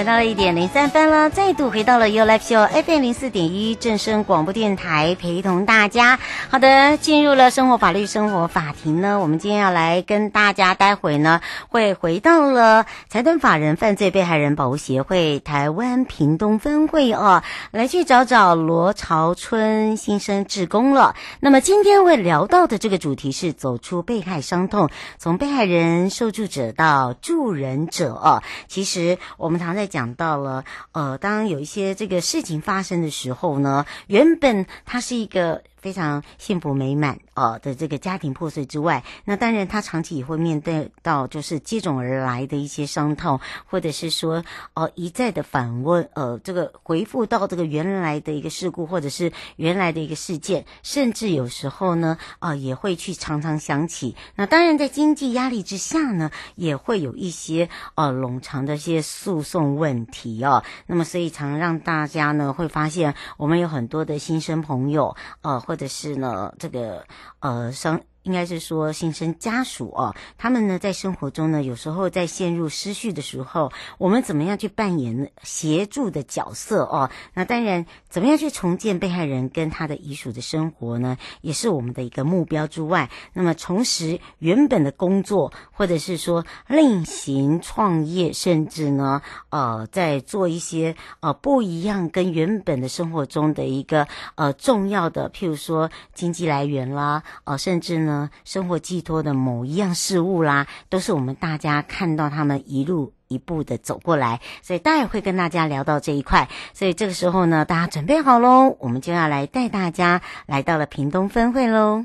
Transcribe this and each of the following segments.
来到了一点零三分了，再度回到了 U Live Show FM 零四点一正声广播电台，陪同大家。好的，进入了生活法律生活法庭呢，我们今天要来跟大家，待会呢会回到了财团法人犯罪被害人保护协会台湾屏东分会哦，来去找找罗朝春新生志工了。那么今天会聊到的这个主题是走出被害伤痛，从被害人、受助者到助人者哦。其实我们常在。讲到了，呃，当有一些这个事情发生的时候呢，原本它是一个。非常幸福美满呃的这个家庭破碎之外，那当然他长期也会面对到就是接踵而来的一些伤痛，或者是说呃一再的反问呃这个回复到这个原来的一个事故或者是原来的一个事件，甚至有时候呢啊、也会去常常想起。那当然在经济压力之下呢，也会有一些呃冗长的一些诉讼问题哦。那么所以常让大家呢会发现，我们有很多的新生朋友呃。或者是呢，这个呃商。应该是说，新生家属哦，他们呢在生活中呢，有时候在陷入失序的时候，我们怎么样去扮演协助的角色哦？那当然，怎么样去重建被害人跟他的遗属的生活呢，也是我们的一个目标之外。那么重拾原本的工作，或者是说另行创业，甚至呢，呃，在做一些呃不一样跟原本的生活中的一个呃重要的，譬如说经济来源啦，呃，甚至呢。生活寄托的某一样事物啦，都是我们大家看到他们一路一步的走过来，所以待会会跟大家聊到这一块。所以这个时候呢，大家准备好喽，我们就要来带大家来到了屏东分会喽。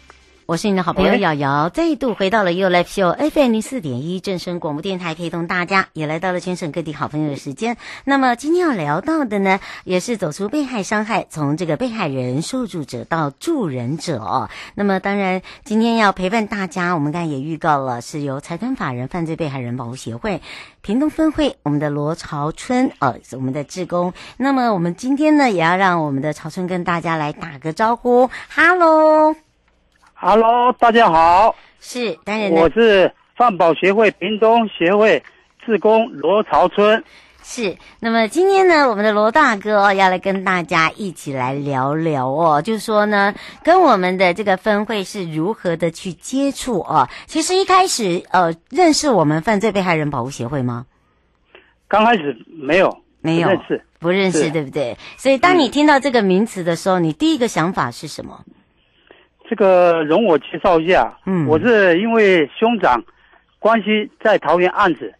我是你的好朋友瑶瑶，再度回到了 You Live Show FM 零四点一正声广播电台，陪同大家也来到了全省各地好朋友的时间。那么今天要聊到的呢，也是走出被害伤害，从这个被害人、受助者到助人者哦。那么当然，今天要陪伴大家，我们刚才也预告了，是由财团法人犯罪被害人保护协会屏东分会我们的罗朝春呃，是我们的志工。那么我们今天呢，也要让我们的朝春跟大家来打个招呼，哈喽。Hello，大家好，是当然，我是饭保协会屏东协会志工罗朝春。是，那么今天呢，我们的罗大哥哦，要来跟大家一起来聊聊哦，就是说呢，跟我们的这个分会是如何的去接触哦。其实一开始呃，认识我们犯罪被害人保护协会吗？刚开始没有，没有，不认识，不认识，对不对？所以当你听到这个名词的时候，嗯，你第一个想法是什么？这个容我介绍一下，嗯，我是因为兄长关系在桃园案子，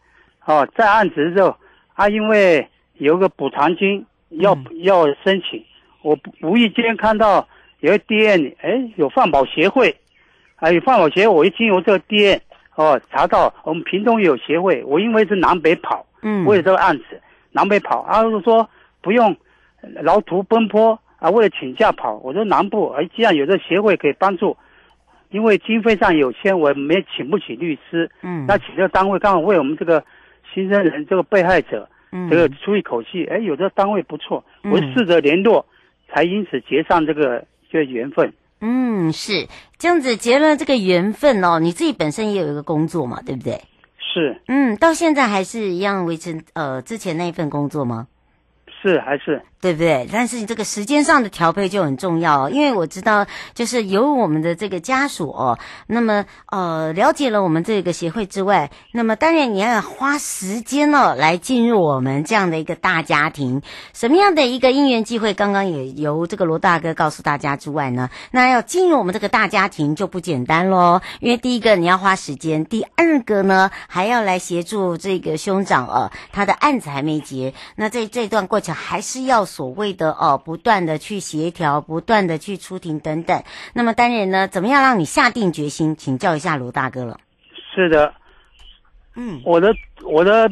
哦，在案子的时候，他因为有个补偿金要、嗯、要申请，我无意间看到有个 DM，哎，有饭保协会，还有犯保协会，我一经由这个 DM，哦，查到我们屏东有协会，我因为是南北跑，嗯，为了这个案子南北跑，他就说不用劳途奔波。啊，为了请假跑，我说南部，哎，既然有这协会可以帮助，因为经费上有限，我没请不起律师，嗯，那请这个单位刚好为我们这个新生人这个被害者，嗯，这个出一口气，哎，有这个单位不错，我试着联络，才因此结上这个这个缘分。嗯，是这样子结了这个缘分哦。你自己本身也有一个工作嘛，对不对？是。嗯，到现在还是一样维持呃之前那一份工作吗？是还是？对不对？但是你这个时间上的调配就很重要，哦因为我知道，就是有我们的这个家属哦，那么呃了解了我们这个协会之外，那么当然你要花时间哦来进入我们这样的一个大家庭。什么样的一个因缘机会？刚刚也由这个罗大哥告诉大家之外呢，那要进入我们这个大家庭就不简单喽。因为第一个你要花时间，第二个呢还要来协助这个兄长哦，他的案子还没结，那这这段过程还是要。所谓的哦，不断的去协调，不断的去出庭等等。那么当然呢，怎么样让你下定决心？请教一下罗大哥了。是的，嗯，我的我的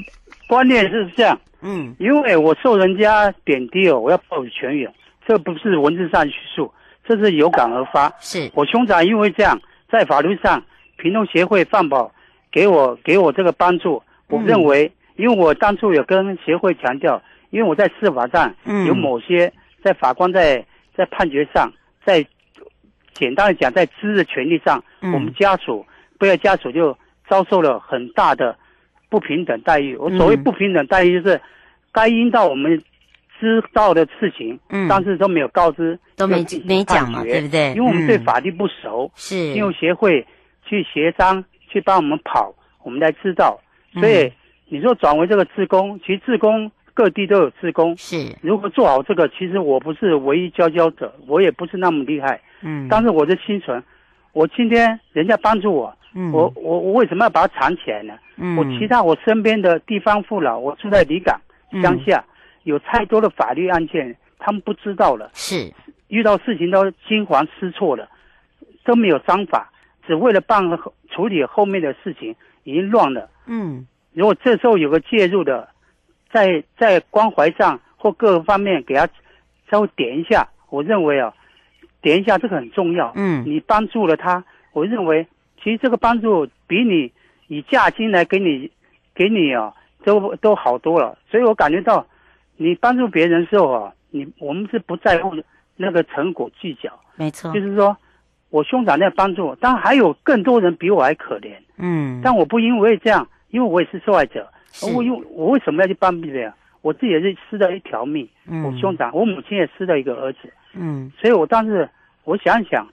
观念是这样，嗯，因为我受人家贬低哦，我要报以全员，这不是文字上叙述，这是有感而发。是我兄长因为这样，在法律上，屏东协会放保给我给我这个帮助，我认为，嗯、因为我当初有跟协会强调。因为我在司法上有某些在法官在在判决上，在简单的讲，在知识权利上，我们家属不要家属就遭受了很大的不平等待遇。我所谓不平等待遇，就是该应到我们知道的事情，但是都没有告知，都没没讲嘛，对不对？因为我们对法律不熟，是因为协会去协商去帮我们跑，我们才知道。所以你说转为这个自工，其实自工。各地都有志工，是。如果做好这个，其实我不是唯一佼佼者，我也不是那么厉害，嗯，但是我的心存，我今天人家帮助我，嗯，我我我为什么要把它藏起来呢？嗯，我其他我身边的地方父老，我住在离港乡下，嗯，有太多的法律案件，他们不知道了，是。遇到事情都惊慌失措了，都没有章法，只为了办处理后面的事情，已经乱了，嗯，如果这时候有个介入的。在在关怀上或各个方面给他稍微点一下，我认为啊，点一下这个很重要。嗯，你帮助了他，我认为其实这个帮助比你以价金来给你给你啊，都都好多了。所以我感觉到，你帮助别人的时候啊，你我们是不在乎那个成果计较。没错，就是说我兄长在帮助，当然还有更多人比我还可怜。嗯，但我不因为这样，因为我也是受害者。我用我为什么要去帮别人？我自己也是失掉一条命，嗯，我兄长，我母亲也失掉一个儿子，嗯，所以我当时我想想，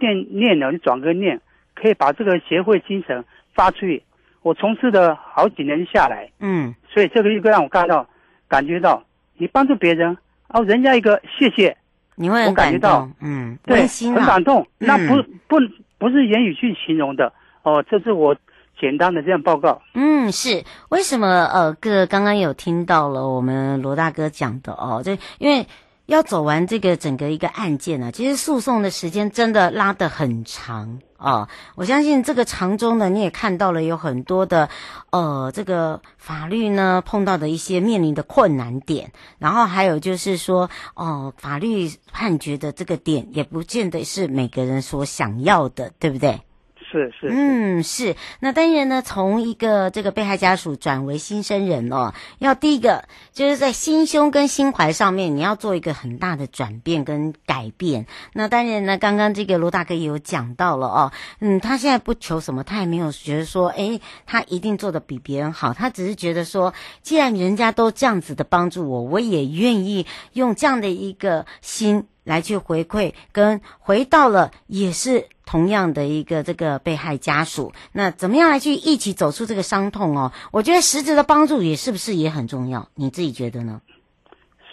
念念了，就转个念，可以把这个协会精神发出去。我从事了好几年下来，嗯，所以这个一个让我看到，感觉到你帮助别人，哦，人家一个谢谢，你会我感觉到，嗯，对，很感动，那不不不是言语去形容的，哦，这是我。简单的这样报告，嗯，是为什么？呃，哥刚刚有听到了我们罗大哥讲的哦，就因为要走完这个整个一个案件呢、啊，其实诉讼的时间真的拉得很长哦。我相信这个长中呢，你也看到了有很多的呃，这个法律呢碰到的一些面临的困难点，然后还有就是说哦、法律判决的这个点也不见得是每个人所想要的，对不对？是是，嗯是，那当然呢，从一个这个被害家属转为新生人哦，要第一个就是在心胸跟心怀上面，你要做一个很大的转变跟改变。那当然呢，刚刚这个罗大哥也有讲到了哦，嗯，他现在不求什么，他也没有觉得说，诶，他一定做的比别人好，他只是觉得说，既然人家都这样子的帮助我，我也愿意用这样的一个心。来去回馈，跟回到了也是同样的一个这个被害家属，那怎么样来去一起走出这个伤痛哦？我觉得实质的帮助也是不是也很重要？你自己觉得呢？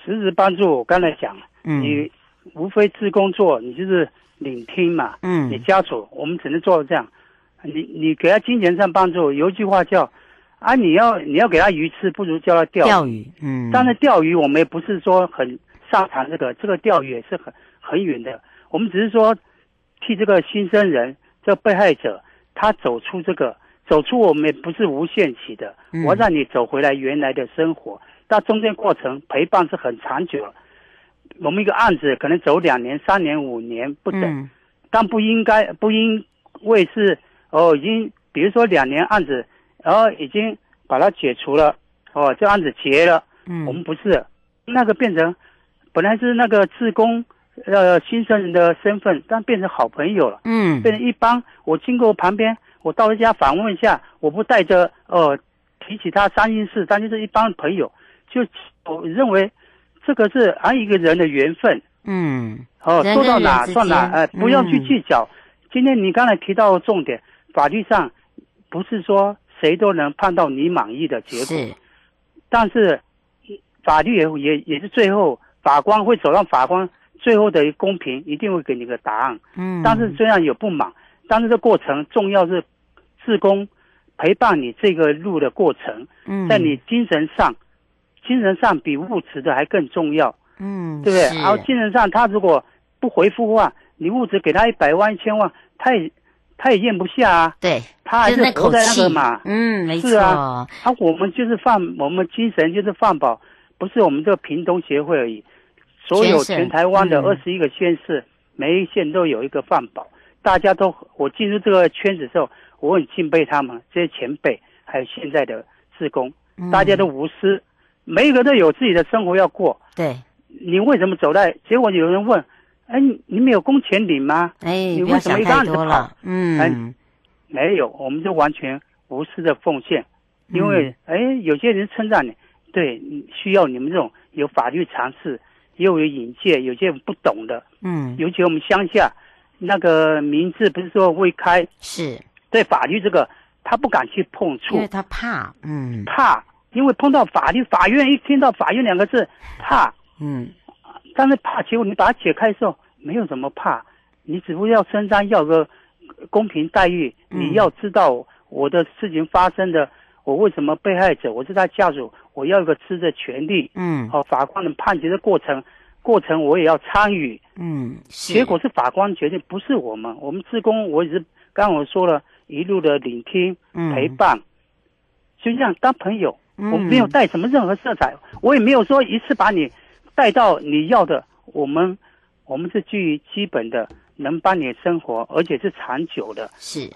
实质帮助，我刚才讲，嗯，你无非是工作，你就是聆听嘛，嗯，你家属，我们只能做到这样。你你给他金钱上帮助，有一句话叫啊，你要你要给他鱼吃，不如叫他钓鱼。钓鱼，嗯，但是钓鱼我们也不是说很。上场这个这个钓鱼也是很很远的，我们只是说替这个新生人这个被害者他走出这个走出，我们也不是无限期的，我让你走回来原来的生活，但中间过程陪伴是很长久了。我们一个案子可能走两年、三年、五年不等，但不应该不因为是哦已经比如说两年案子，然后已经把它解除了。哦，这案子结了，嗯，我们不是。那个变成。本来是那个志工，呃，新生人的身份，但变成好朋友了。嗯，变成一帮。我经过旁边，我到人家访问一下，我不带着呃提起他伤心事，但就是一帮朋友。就我认为这个是按一个人的缘分。嗯，哦，说到哪算哪，哎、呃，不要去计较。嗯、今天你刚才提到的重点，法律上不是说谁都能判到你满意的结果，是但是法律也也也是最后。法官会走上法官最后的一公平，一定会给你个答案。嗯，但是虽然有不满，但是这过程重要是志工陪伴你这个路的过程。嗯，在你精神上，精神上比物质的还更重要。嗯，对不对？然后精神上，他如果不回复的话，你物质给他一百万、一千万，他也他也咽不下啊。对，他还是活在那个嘛。嗯，没错。是啊，啊，我们就是放我们精神就是放保，不是我们这个平东协会而已。所有全台湾的二十一个县市，嗯、每一县都有一个饭保，大家都我进入这个圈子的时候，我很敬佩他们这些前辈，还有现在的职工，嗯、大家都无私，每一个都有自己的生活要过。对，你为什么走在？结果有人问：“哎，你们有工钱领吗？哎，你为什么一个案子跑？”嗯，哎，没有，我们就完全无私的奉献，因为哎，有些人称赞你，对，需要你们这种有法律常识。又有引介，有些不懂的，嗯，尤其我们乡下，那个名字不是说未开，是。对法律这个他不敢去碰触，因为他怕，嗯，怕，因为碰到法律，法院一听到法院两个字，怕，嗯，但是怕，结果你把它解开的时候，没有什么怕，你只不过要伸张，要个公平待遇，你要知道我的事情发生的。我为什么被害者？我是他家属，我要一个吃的权利。嗯，好，法官的判决的过程，过程我也要参与。嗯，结果是法官决定，不是我们。我们职工，我也是刚刚我说了一路的聆听、陪伴，就这样当朋友。嗯，我没有带什么任何色彩，我也没有说一次把你带到你要的。我们，我们是基于基本的能帮你生活，而且是长久的。是。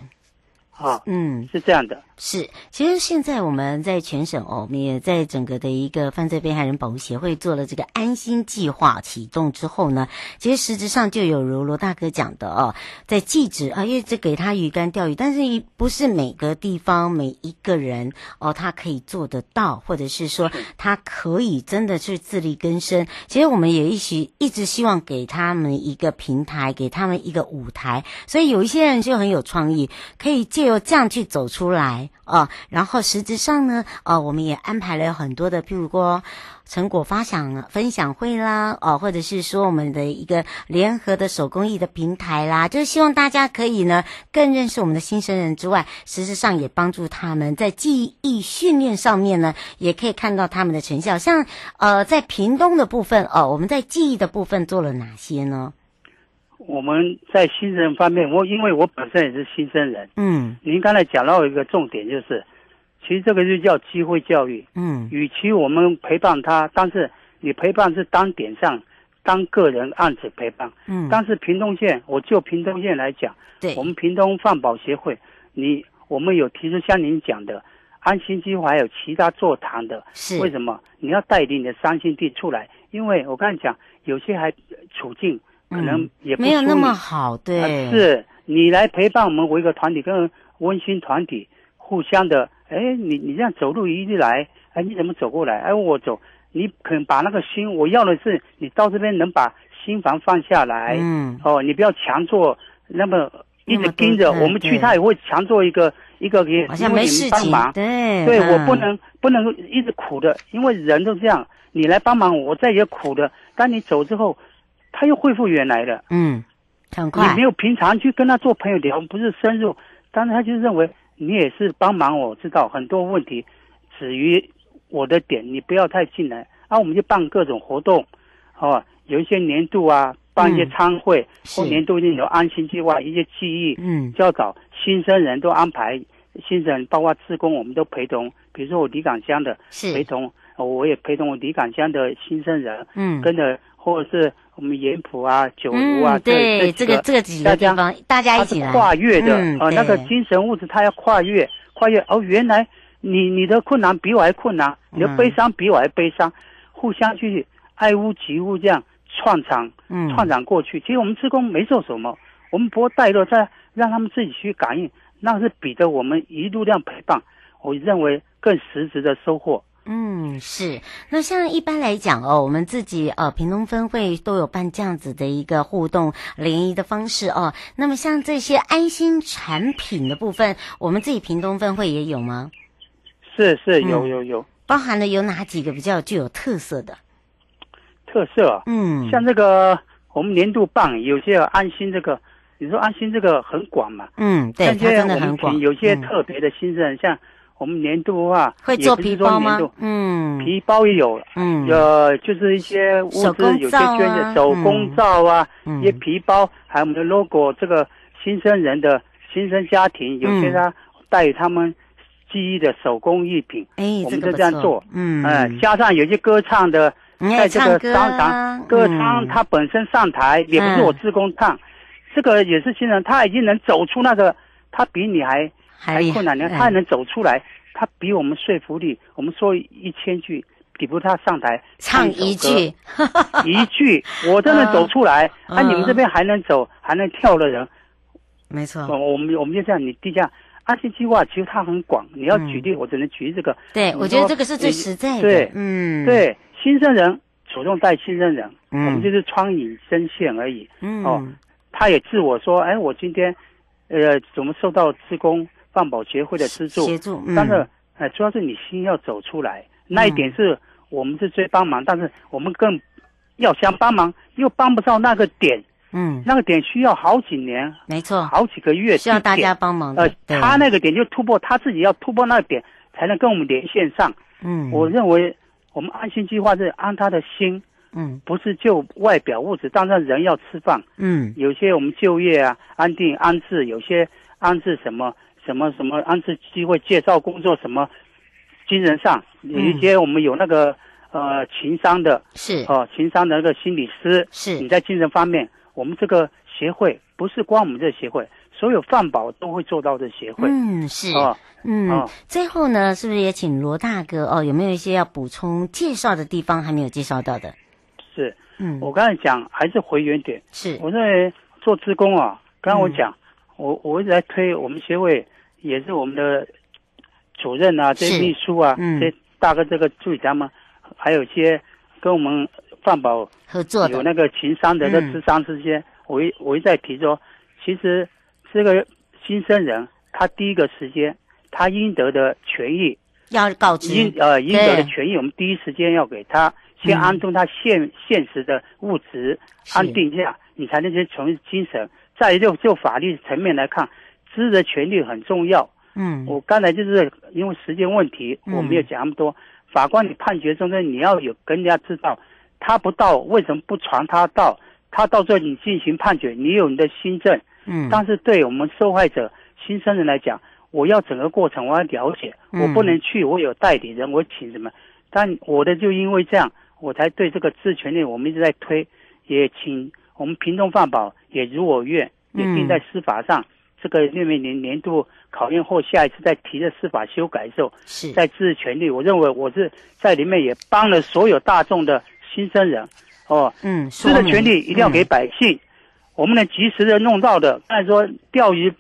啊，嗯，是这样的，是，其实现在我们在全省哦，我们也在整个的一个犯罪被害人保护协会做了这个安心计划启动之后呢，其实实质上就有如罗大哥讲的哦，在禁止啊，因为这给他鱼竿钓鱼，但是不是每个地方每一个人哦，他可以做得到，或者是说他可以真的去自力更生。其实我们也一直一直希望给他们一个平台，给他们一个舞台，所以有一些人就很有创意，可以借。由这样去走出来啊。然后实质上呢，呃，我们也安排了很多的，譬如说成果发享分享会啦，哦，或者是说我们的一个联合的手工艺的平台啦，就是希望大家可以呢更认识我们的新生人之外，实质上也帮助他们在记忆训练上面呢，也可以看到他们的成效。像呃，在屏东的部分哦，我们在记忆的部分做了哪些呢？我们在新人方面，我因为我本身也是新生人，嗯，您刚才讲到一个重点，就是其实这个就叫机会教育，嗯，与其我们陪伴他，但是你陪伴是当点上，当个人案子陪伴，嗯，但是屏东县，我就屏东县来讲，对，我们屏东饭保协会，你我们有提出像您讲的安心计划，还有其他座谈的，是。为什么？你要带领你的三心地出来？因为我刚才讲，有些还处境。可能也没有那么好，对，呃、是你来陪伴我们为一个团体，跟温馨团体互相的，哎，你你这样走路一来，哎，你怎么走过来？哎，我走，你可能把那个心，我要的是你到这边能把心房放下来，嗯，哦，你不要强做，那么一直盯着我们去，他也会强做一个一个给，好像没事情，帮忙，对，对、嗯、我不能不能一直苦的，因为人都这样，你来帮忙，我再也苦的，当你走之后。他又恢复原来了，嗯，很快。你没有平常去跟他做朋友聊，不是深入，但是他就认为你也是帮忙我，知道很多问题止于我的点，你不要太进来。然、啊、后我们就办各种活动，哦，有一些年度啊，办一些餐会，嗯、或年度有安心计划，一些记忆，嗯，教导新生人都安排，新生人包括职工，我们都陪同。比如说我李港乡的陪同，我也陪同我李港乡的新生人，嗯，跟着。或者是我们盐浦啊、九如啊，嗯、对这，这个这个几个地方，大家一起来跨越的，嗯、呃，那个精神物质，它要跨越，跨越。哦，原来你你的困难比我还困难，你的悲伤比我还悲伤，嗯、互相去爱屋及乌，这样创场，嗯，创场过去。其实我们职工没做什么，我们不会带入，再让他们自己去感应，那是比着我们一路这样陪伴，我认为更实质的收获。嗯，是。那像一般来讲哦，我们自己呃屏东分会都有办这样子的一个互动联谊的方式哦。那么像这些安心产品的部分，我们自己屏东分会也有吗？是是，有有有。包含了有哪几个比较具有特色的？特色，嗯，像这个我们年度棒有些安心这个，你说安心这个很广嘛？嗯，对，它真的很广。有些特别的新生，嗯、像。我们年度的话，会做皮包吗？嗯，皮包也有，嗯，呃，就是一些物资，有些捐的手工皂啊，一些皮包，还有我们的 logo，这个新生人的新生家庭，有些他带他们记忆的手工艺品，哎，我们就这样做，嗯，嗯，加上有些歌唱的，在这个商场歌唱，他本身上台也不是我自工唱，这个也是新人，他已经能走出那个，他比你还。还困难，你看他还能走出来，嗯、他比我们说服力。我们说一千句，比不他上台唱一，句，一句，我都能走出来。啊、你们这边还能走，还能跳的人，没错。我们我们就这样，你地下安心计划其实它很广。你要举例，嗯、我只能举这个。对，我觉得这个是最实在的。对，嗯，对，新生人主动带新生人，嗯、我们就是窗引针线而已。嗯，哦，他也自我说，哎，我今天，呃，怎么受到职工。饭保协会的资助，协助，嗯、但是，呃，主要是你心要走出来，那一点是我们是最帮忙，嗯、但是我们更要想帮忙，又帮不到那个点，嗯，那个点需要好几年，没错，好几个月，需要大家帮忙。呃，他那个点就突破，他自己要突破那个点，才能跟我们连线上。嗯，我认为我们安心计划是安他的心，嗯，不是就外表物质，当然人要吃饭，嗯，有些我们就业啊，安定安置，有些安置什么。什么什么安置机会介绍工作什么，精神上有一些我们有那个、嗯、呃情商的，是哦、呃、情商的那个心理师，是你在精神方面，我们这个协会不是光我们这个协会，所有饭保都会做到的协会。嗯，是哦，嗯，哦、最后呢，是不是也请罗大哥哦？有没有一些要补充介绍的地方还没有介绍到的？是，嗯，我刚才讲还是回原点，是我认为做职工啊，刚刚我讲。嗯我我一直在推我们协会，也是我们的主任啊，这些秘书啊，嗯、这些大哥这个助理他们，还有一些跟我们饭保合作有那个情商的、的智商这些，我一我一再提说，其实这个新生人他第一个时间，他应得的权益要告知，应呃应得的权益，我们第一时间要给他，先安顿他现、嗯、现实的物质安定下，你才能去从精神。再就就法律层面来看，知的权利很重要。嗯，我刚才就是因为时间问题，我没有讲那么多。嗯、法官，你判决中间你要有跟人家知道，他不到为什么不传他到？他到这里进行判决，你有你的新证。嗯，但是对我们受害者新生人来讲，我要整个过程我要了解，我不能去，我有代理人，我请什么？但我的就因为这样，我才对这个知权利我们一直在推，也请我们平东饭保也如我愿，也定在司法上。嗯这个六年年年度考验后，下一次再提的司法修改的时候，是在知识权利。我认为我是在里面也帮了所有大众的新生人，哦，嗯，知的权利一定要给百姓，嗯、我们能及时的弄到的。但是说钓鱼，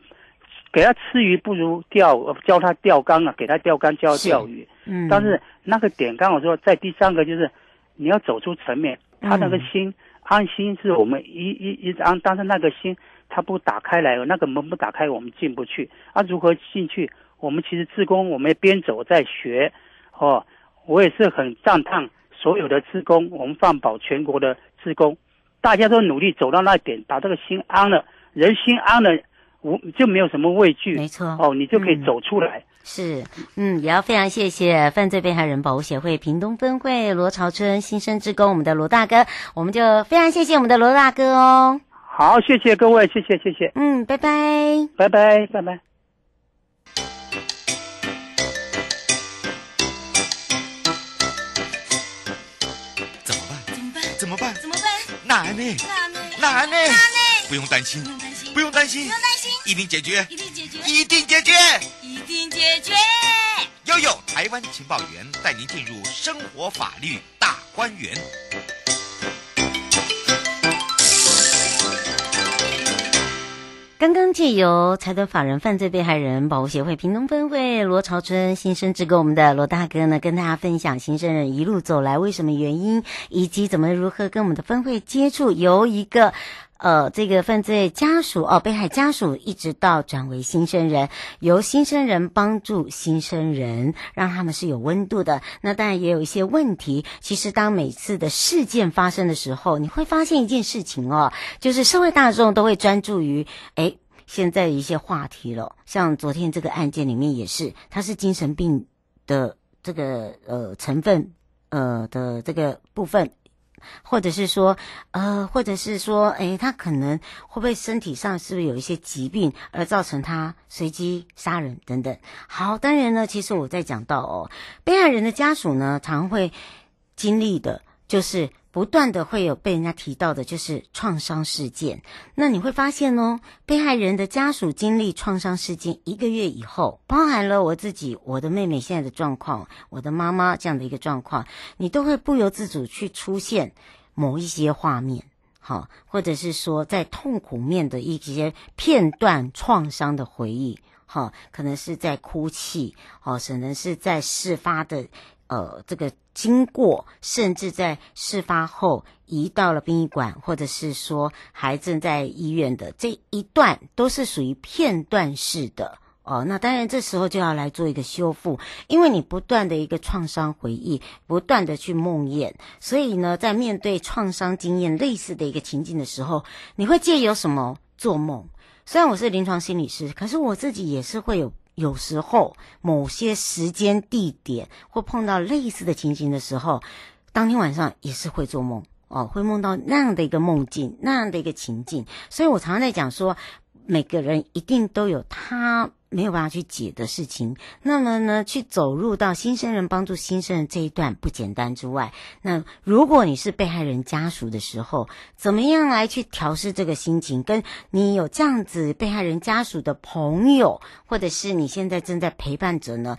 给他吃鱼不如钓教他钓竿啊，给他钓竿教他钓鱼。嗯，但是那个点刚我说，在第三个就是你要走出层面，他那个心、嗯、安心是我们一一一直安，但是那个心。他不打开来，那个门不打开，我们进不去。啊，如何进去？我们其实志工，我们边走在学。哦，我也是很赞叹所有的自工，我们放保全国的自工，大家都努力走到那点，把这个心安了，人心安了，无就没有什么畏惧。没错。哦，你就可以走出来。嗯、是，嗯，也要非常谢谢犯罪被害人保护协会屏东分会罗朝春新生职工，我们的罗大哥，我们就非常谢谢我们的罗大哥哦。好，谢谢各位，谢谢，谢谢。嗯，拜拜，拜拜，拜拜。怎么办？怎么办？怎么办？怎么办？难呢？难呢？难呢？难呢？不用担心，不用担心，不用担心，不用担心，一定解决，一定解决，一定解决，一定解决。悠悠台湾情报员带您进入生活法律大观园。刚刚借由财团法人犯罪被害人保护协会屏东分会罗朝春新生志工，我们的罗大哥呢，跟大家分享新生人一路走来为什么原因，以及怎么如何跟我们的分会接触，由一个呃这个犯罪家属哦被害家属，一直到转为新生人，由新生人帮助新生人，让他们是有温度的。那当然也有一些问题。其实当每次的事件发生的时候，你会发现一件事情哦，就是社会大众都会专注于诶现在一些话题了，像昨天这个案件里面也是，他是精神病的这个呃成分呃的这个部分，或者是说呃，或者是说，诶，他可能会不会身体上是不是有一些疾病而造成他随机杀人等等。好，当然呢，其实我在讲到哦，被害人的家属呢，常会经历的就是。不断的会有被人家提到的，就是创伤事件。那你会发现哦，被害人的家属经历创伤事件一个月以后，包含了我自己、我的妹妹现在的状况、我的妈妈这样的一个状况，你都会不由自主去出现某一些画面，好，或者是说在痛苦面的一些片段创伤的回忆，好，可能是在哭泣，哦，可能是在事发的。呃，这个经过，甚至在事发后移到了殡仪馆，或者是说还正在医院的这一段，都是属于片段式的哦。那当然，这时候就要来做一个修复，因为你不断的一个创伤回忆，不断的去梦魇，所以呢，在面对创伤经验类似的一个情境的时候，你会借由什么做梦？虽然我是临床心理师，可是我自己也是会有。有时候，某些时间地点或碰到类似的情形的时候，当天晚上也是会做梦哦，会梦到那样的一个梦境，那样的一个情境。所以我常常在讲说，每个人一定都有他。没有办法去解的事情，那么呢，去走入到新生人帮助新生人这一段不简单之外，那如果你是被害人家属的时候，怎么样来去调试这个心情？跟你有这样子被害人家属的朋友，或者是你现在正在陪伴者呢？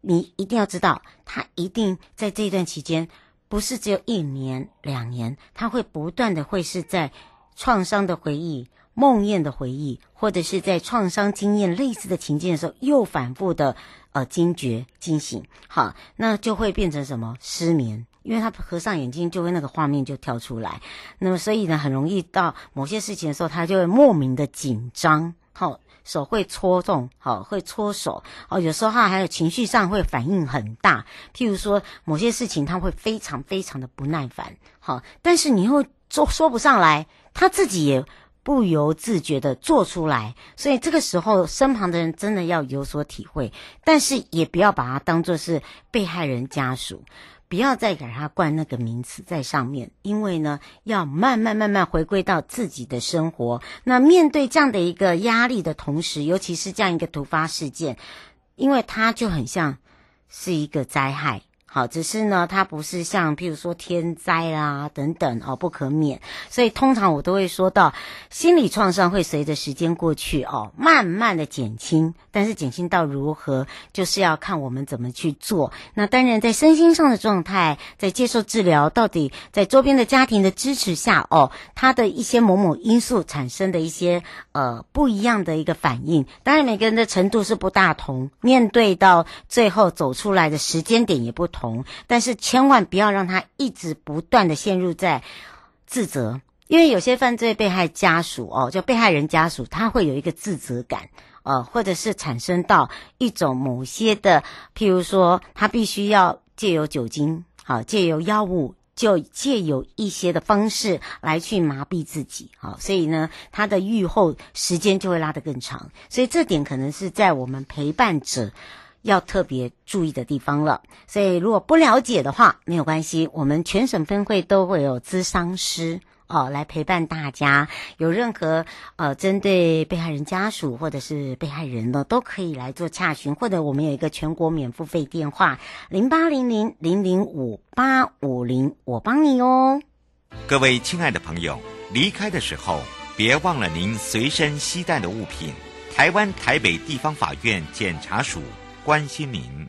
你一定要知道，他一定在这一段期间，不是只有一年两年，他会不断的会是在创伤的回忆。梦魇的回忆，或者是在创伤经验类似的情境的时候，又反复的呃惊觉惊醒，好，那就会变成什么？失眠，因为他合上眼睛就会那个画面就跳出来，那么所以呢，很容易到某些事情的时候，他就会莫名的紧张，好，手会搓动，好，会搓手，哦，有时候他还有情绪上会反应很大，譬如说某些事情他会非常非常的不耐烦，好，但是你又说说不上来，他自己也不由自觉的做出来，所以这个时候身旁的人真的要有所体会，但是也不要把他当作是被害人家属。不要再给他冠那个名词在上面，因为呢，要慢慢慢慢回归到自己的生活。那面对这样的一个压力的同时，尤其是这样一个突发事件，因为它就很像是一个灾害。好，只是呢，它不是像譬如说天灾啊等等哦，不可免。所以通常我都会说到，心理创伤会随着时间过去哦，慢慢的减轻。但是减轻到如何，就是要看我们怎么去做。那当然，在身心上的状态，在接受治疗，到底在周边的家庭的支持下哦，他的一些某某因素产生的一些呃不一样的一个反应。当然，每个人的程度是不大同，面对到最后走出来的时间点也不同。但是千万不要让他一直不断的陷入在自责，因为有些犯罪被害家属哦，就被害人家属，他会有一个自责感，呃，或者是产生到一种某些的，譬如说他必须要借由酒精，好，借由药物，就借由一些的方式来去麻痹自己，好，所以呢，他的愈后时间就会拉得更长，所以这点可能是在我们陪伴者。要特别注意的地方了，所以如果不了解的话，没有关系，我们全省分会都会有咨商师哦来陪伴大家。有任何呃针对被害人家属或者是被害人呢，都可以来做洽询，或者我们有一个全国免付费电话零八零零零零五八五零，我帮你哦。各位亲爱的朋友，离开的时候别忘了您随身携带的物品。台湾台北地方法院检察署。关心您。